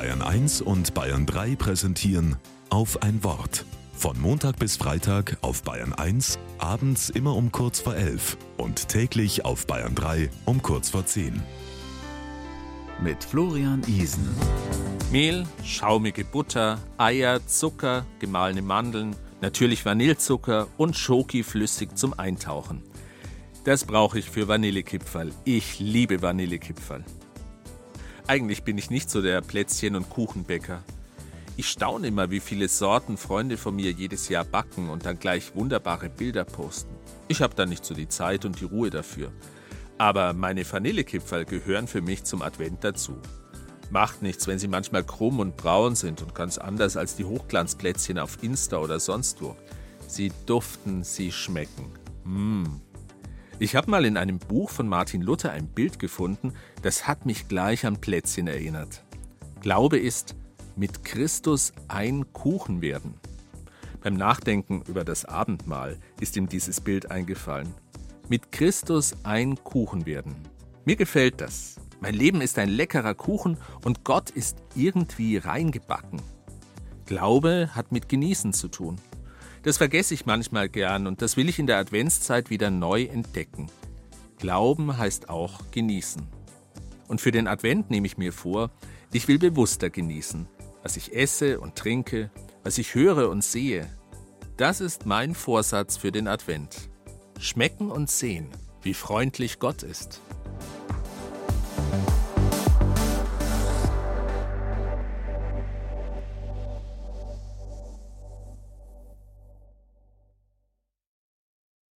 Bayern 1 und Bayern 3 präsentieren auf ein Wort. Von Montag bis Freitag auf Bayern 1, abends immer um kurz vor 11 und täglich auf Bayern 3 um kurz vor 10. Mit Florian Isen. Mehl, schaumige Butter, Eier, Zucker, gemahlene Mandeln, natürlich Vanillezucker und Schoki flüssig zum Eintauchen. Das brauche ich für Vanillekipferl. Ich liebe Vanillekipferl. Eigentlich bin ich nicht so der Plätzchen- und Kuchenbäcker. Ich staune immer, wie viele Sorten Freunde von mir jedes Jahr backen und dann gleich wunderbare Bilder posten. Ich habe da nicht so die Zeit und die Ruhe dafür. Aber meine Vanillekipferl gehören für mich zum Advent dazu. Macht nichts, wenn sie manchmal krumm und braun sind und ganz anders als die Hochglanzplätzchen auf Insta oder sonst wo. Sie duften, sie schmecken. Mmh. Ich habe mal in einem Buch von Martin Luther ein Bild gefunden, das hat mich gleich an Plätzchen erinnert. Glaube ist, mit Christus ein Kuchen werden. Beim Nachdenken über das Abendmahl ist ihm dieses Bild eingefallen. Mit Christus ein Kuchen werden. Mir gefällt das. Mein Leben ist ein leckerer Kuchen und Gott ist irgendwie reingebacken. Glaube hat mit Genießen zu tun. Das vergesse ich manchmal gern und das will ich in der Adventszeit wieder neu entdecken. Glauben heißt auch genießen. Und für den Advent nehme ich mir vor, ich will bewusster genießen, was ich esse und trinke, was ich höre und sehe. Das ist mein Vorsatz für den Advent. Schmecken und sehen, wie freundlich Gott ist.